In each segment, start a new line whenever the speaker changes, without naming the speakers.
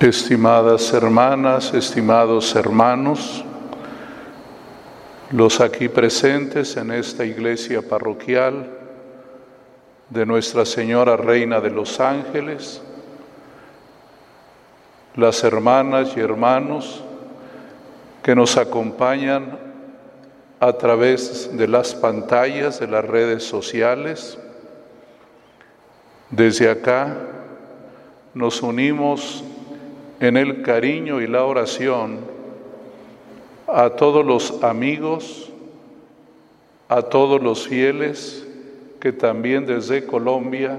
Estimadas hermanas, estimados hermanos, los aquí presentes en esta iglesia parroquial de Nuestra Señora Reina de los Ángeles, las hermanas y hermanos que nos acompañan a través de las pantallas de las redes sociales. Desde acá nos unimos en el cariño y la oración a todos los amigos, a todos los fieles que también desde Colombia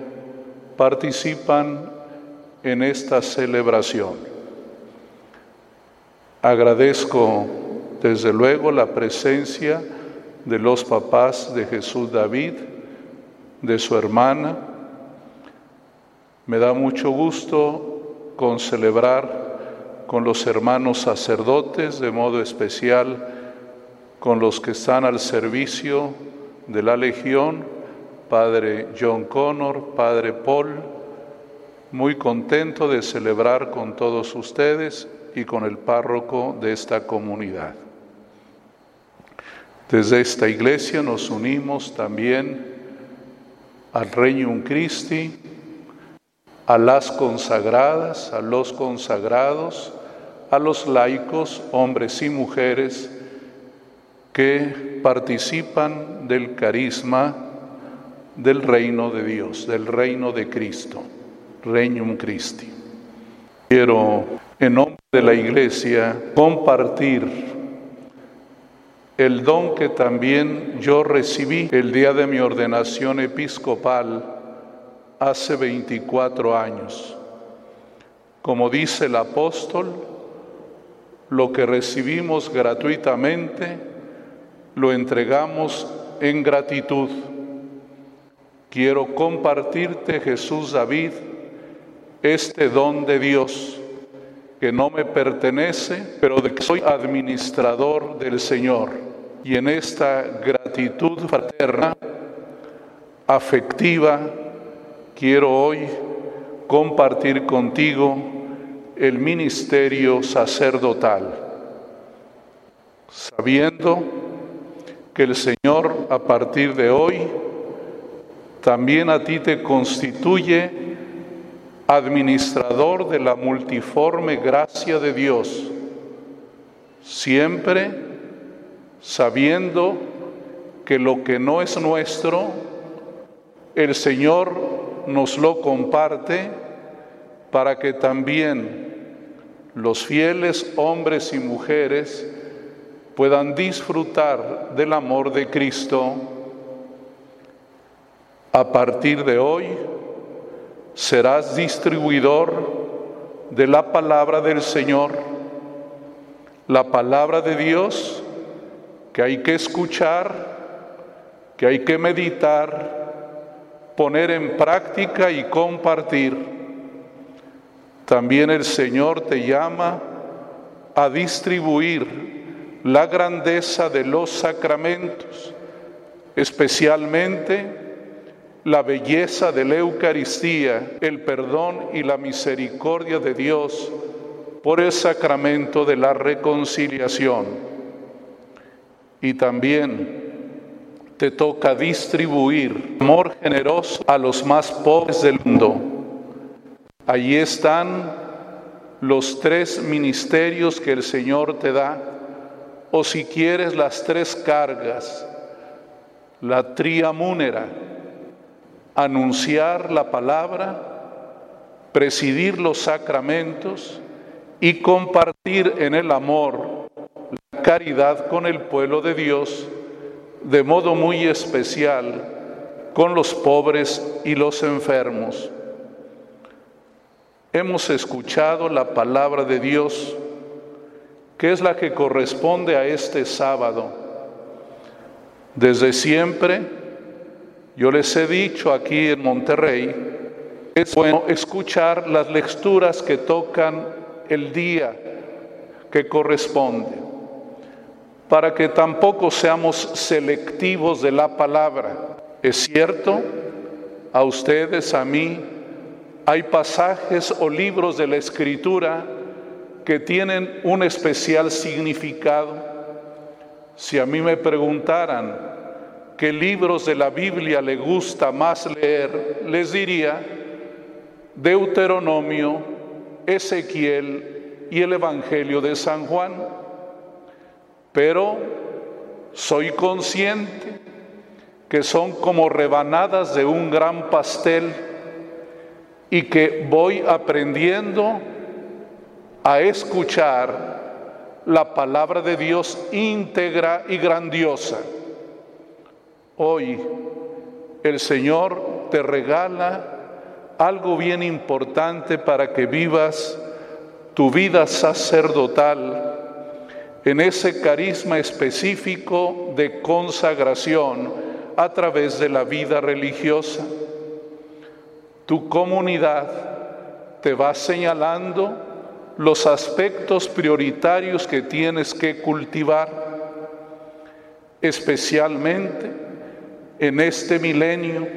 participan en esta celebración. Agradezco desde luego la presencia de los papás de Jesús David, de su hermana. Me da mucho gusto con celebrar con los hermanos sacerdotes, de modo especial con los que están al servicio de la Legión, Padre John Connor, Padre Paul, muy contento de celebrar con todos ustedes y con el párroco de esta comunidad. Desde esta iglesia nos unimos también al Reino Christi, a las consagradas, a los consagrados, a los laicos, hombres y mujeres, que participan del carisma del reino de Dios, del reino de Cristo, Regnum Christi. Quiero, en nombre de la Iglesia, compartir el don que también yo recibí el día de mi ordenación episcopal hace 24 años. Como dice el apóstol, lo que recibimos gratuitamente lo entregamos en gratitud. Quiero compartirte, Jesús David, este don de Dios que no me pertenece, pero de que soy administrador del Señor. Y en esta gratitud fraterna, afectiva, quiero hoy compartir contigo el ministerio sacerdotal, sabiendo que el Señor a partir de hoy también a ti te constituye administrador de la multiforme gracia de Dios, siempre sabiendo que lo que no es nuestro, el Señor nos lo comparte para que también los fieles hombres y mujeres puedan disfrutar del amor de Cristo. A partir de hoy serás distribuidor de la palabra del Señor, la palabra de Dios que hay que escuchar, que hay que meditar, poner en práctica y compartir. También el Señor te llama a distribuir la grandeza de los sacramentos, especialmente la belleza de la Eucaristía, el perdón y la misericordia de Dios por el sacramento de la reconciliación. Y también te toca distribuir amor generoso a los más pobres del mundo. Allí están los tres ministerios que el Señor te da, o si quieres las tres cargas, la triamúnera, anunciar la palabra, presidir los sacramentos y compartir en el amor la caridad con el pueblo de Dios de modo muy especial con los pobres y los enfermos. Hemos escuchado la palabra de Dios, que es la que corresponde a este sábado. Desde siempre, yo les he dicho aquí en Monterrey, es bueno escuchar las lecturas que tocan el día que corresponde para que tampoco seamos selectivos de la palabra. Es cierto, a ustedes, a mí, Hay pasajes o libros de la Escritura que tienen un especial significado. Si a mí me preguntaran qué libros de la Biblia le gusta más leer, les diría Deuteronomio, Ezequiel y el Evangelio de San Juan. Pero soy consciente que son como rebanadas de un gran pastel y que voy aprendiendo a escuchar la palabra de Dios íntegra y grandiosa. Hoy el Señor te regala algo bien importante para que vivas tu vida sacerdotal en ese carisma específico de consagración a través de la vida religiosa. Tu comunidad te va señalando los aspectos prioritarios que tienes que cultivar, especialmente en este milenio,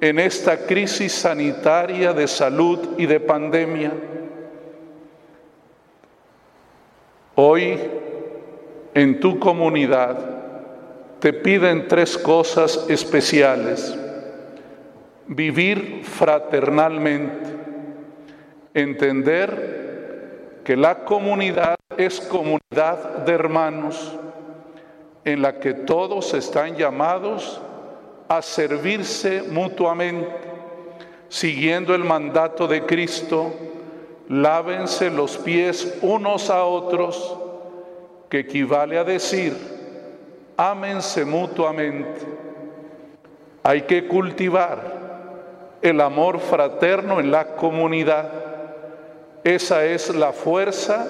en esta crisis sanitaria de salud y de pandemia. Hoy en tu comunidad te piden tres cosas especiales. Vivir fraternalmente, entender que la comunidad es comunidad de hermanos en la que todos están llamados a servirse mutuamente, siguiendo el mandato de Cristo, lávense los pies unos a otros, que equivale a decir, ámense mutuamente. Hay que cultivar el amor fraterno en la comunidad. Esa es la fuerza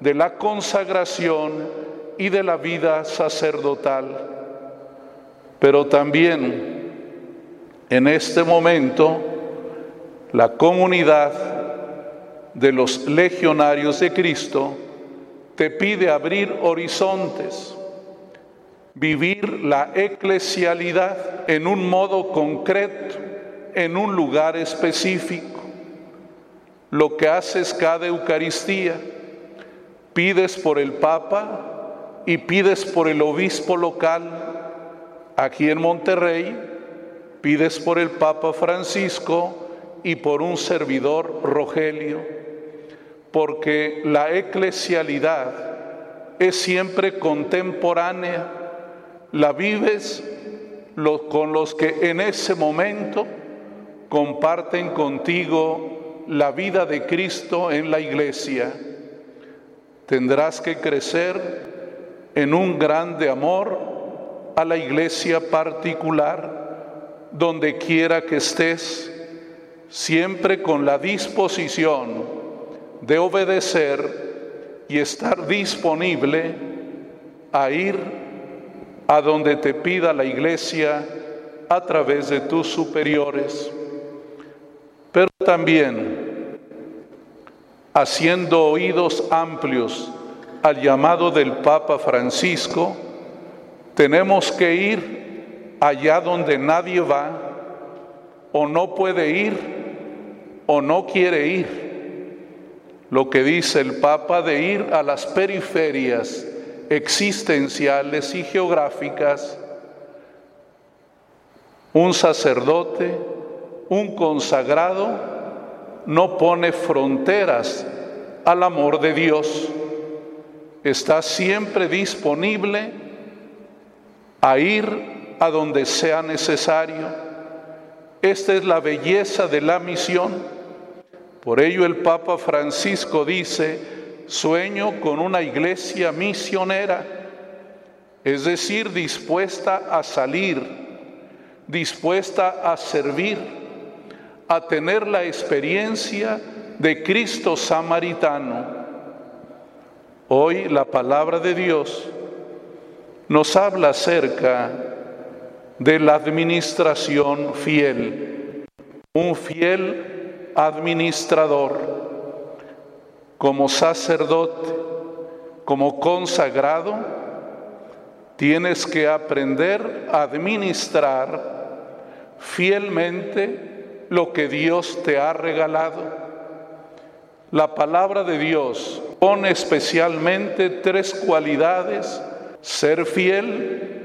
de la consagración y de la vida sacerdotal. Pero también en este momento la comunidad de los legionarios de Cristo te pide abrir horizontes, vivir la eclesialidad en un modo concreto, en un lugar específico. Lo que haces cada Eucaristía, pides por el Papa y pides por el obispo local. Aquí en Monterrey, pides por el Papa Francisco y por un servidor Rogelio porque la eclesialidad es siempre contemporánea, la vives con los que en ese momento comparten contigo la vida de Cristo en la iglesia. Tendrás que crecer en un grande amor a la iglesia particular, donde quiera que estés, siempre con la disposición de obedecer y estar disponible a ir a donde te pida la iglesia a través de tus superiores, pero también haciendo oídos amplios al llamado del Papa Francisco, tenemos que ir allá donde nadie va o no puede ir o no quiere ir lo que dice el Papa de ir a las periferias existenciales y geográficas, un sacerdote, un consagrado, no pone fronteras al amor de Dios. Está siempre disponible a ir a donde sea necesario. Esta es la belleza de la misión por ello el Papa Francisco dice, sueño con una iglesia misionera, es decir, dispuesta a salir, dispuesta a servir, a tener la experiencia de Cristo samaritano. Hoy la palabra de Dios nos habla acerca de la administración fiel, un fiel administrador, como sacerdote, como consagrado, tienes que aprender a administrar fielmente lo que Dios te ha regalado. La palabra de Dios pone especialmente tres cualidades. Ser fiel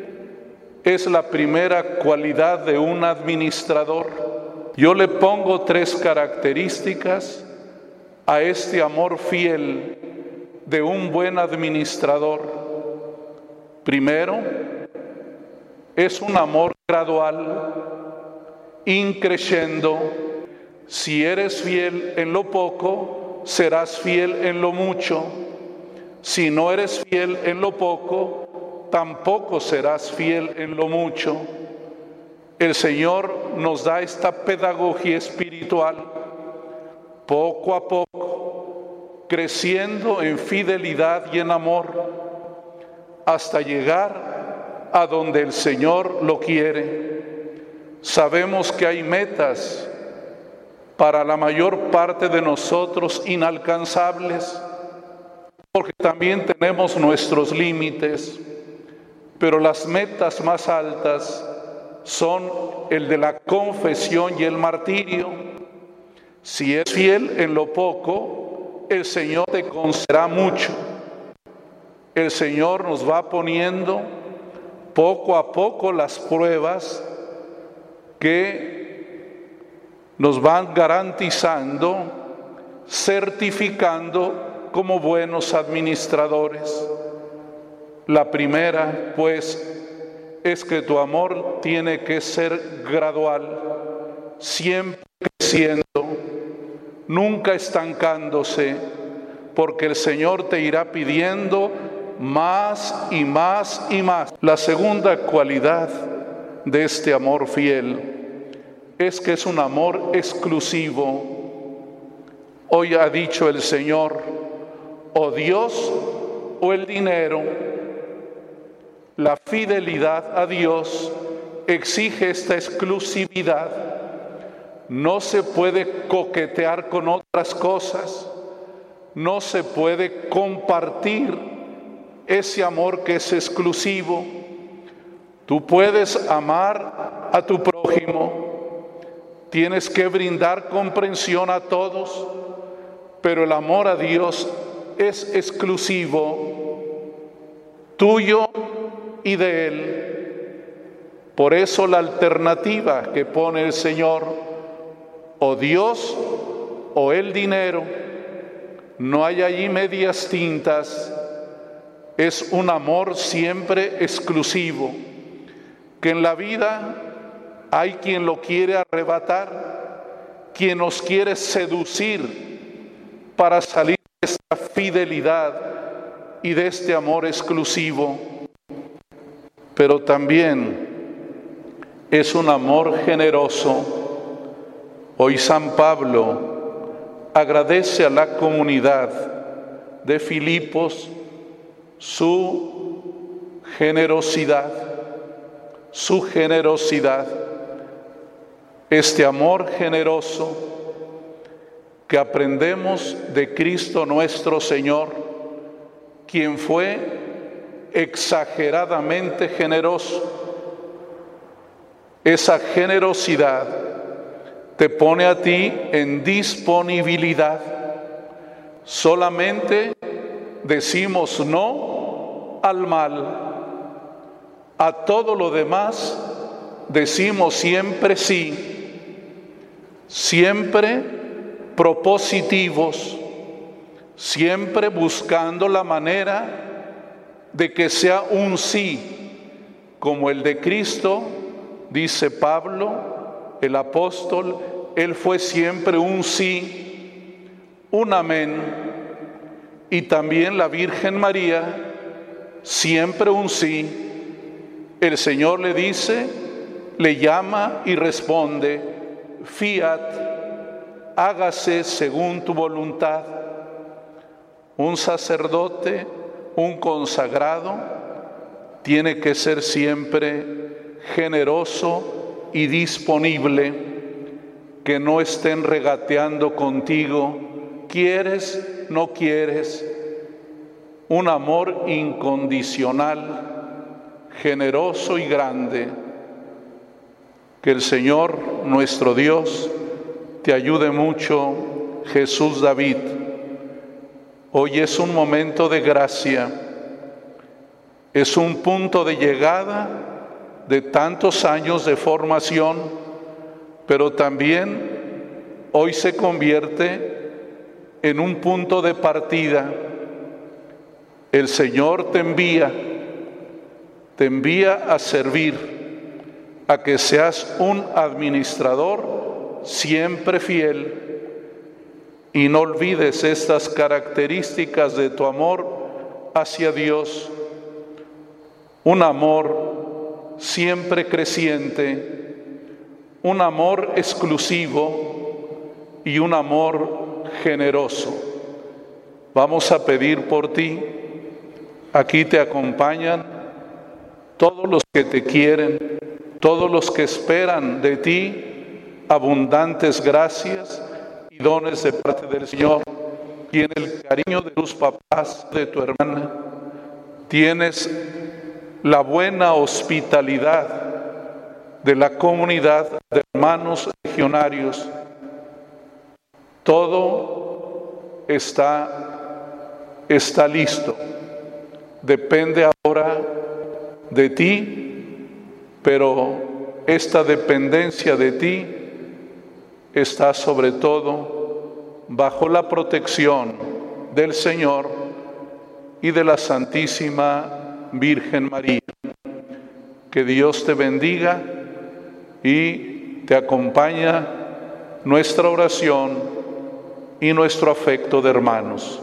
es la primera cualidad de un administrador. Yo le pongo tres características a este amor fiel de un buen administrador. Primero, es un amor gradual, increciendo. Si eres fiel en lo poco, serás fiel en lo mucho. Si no eres fiel en lo poco, tampoco serás fiel en lo mucho. El Señor nos da esta pedagogía espiritual poco a poco, creciendo en fidelidad y en amor, hasta llegar a donde el Señor lo quiere. Sabemos que hay metas para la mayor parte de nosotros inalcanzables, porque también tenemos nuestros límites, pero las metas más altas son el de la confesión y el martirio si es fiel en lo poco, el Señor te concederá mucho. El Señor nos va poniendo poco a poco las pruebas que nos van garantizando, certificando como buenos administradores. La primera, pues, es que tu amor tiene que ser gradual, siempre creciendo nunca estancándose, porque el Señor te irá pidiendo más y más y más. La segunda cualidad de este amor fiel es que es un amor exclusivo. Hoy ha dicho el Señor, o Dios o el dinero. La fidelidad a Dios exige esta exclusividad. No se puede coquetear con otras cosas, no se puede compartir ese amor que es exclusivo. Tú puedes amar a tu prójimo, tienes que brindar comprensión a todos, pero el amor a Dios es exclusivo, tuyo y de Él. Por eso la alternativa que pone el Señor o Dios o el dinero. No hay allí medias tintas. Es un amor siempre exclusivo, que en la vida hay quien lo quiere arrebatar, quien nos quiere seducir para salir de esta fidelidad y de este amor exclusivo. Pero también es un amor generoso. Hoy San Pablo agradece a la comunidad de Filipos su generosidad, su generosidad, este amor generoso que aprendemos de Cristo nuestro Señor, quien fue exageradamente generoso. Esa generosidad te pone a ti en disponibilidad. Solamente decimos no al mal. A todo lo demás decimos siempre sí. Siempre propositivos. Siempre buscando la manera de que sea un sí, como el de Cristo, dice Pablo, el apóstol, él fue siempre un sí, un amén. Y también la Virgen María, siempre un sí. El Señor le dice, le llama y responde, fiat, hágase según tu voluntad. Un sacerdote, un consagrado, tiene que ser siempre generoso y disponible que no estén regateando contigo. ¿Quieres? ¿No quieres? Un amor incondicional, generoso y grande. Que el Señor, nuestro Dios, te ayude mucho Jesús David. Hoy es un momento de gracia, es un punto de llegada de tantos años de formación, pero también hoy se convierte en un punto de partida. El Señor te envía, te envía a servir a que seas un administrador siempre fiel y no olvides estas características de tu amor hacia Dios, un amor siempre creciente, un amor exclusivo y un amor generoso. Vamos a pedir por ti, aquí te acompañan todos los que te quieren, todos los que esperan de ti abundantes gracias dones de parte del Señor. Tienes el cariño de tus papás, de tu hermana. Tienes la buena hospitalidad de la comunidad de hermanos legionarios. Todo está, está listo. Depende ahora de ti pero esta dependencia de ti está sobre todo bajo la protección del Señor y de la Santísima Virgen María. Que Dios te bendiga y te acompaña nuestra oración y nuestro afecto de hermanos.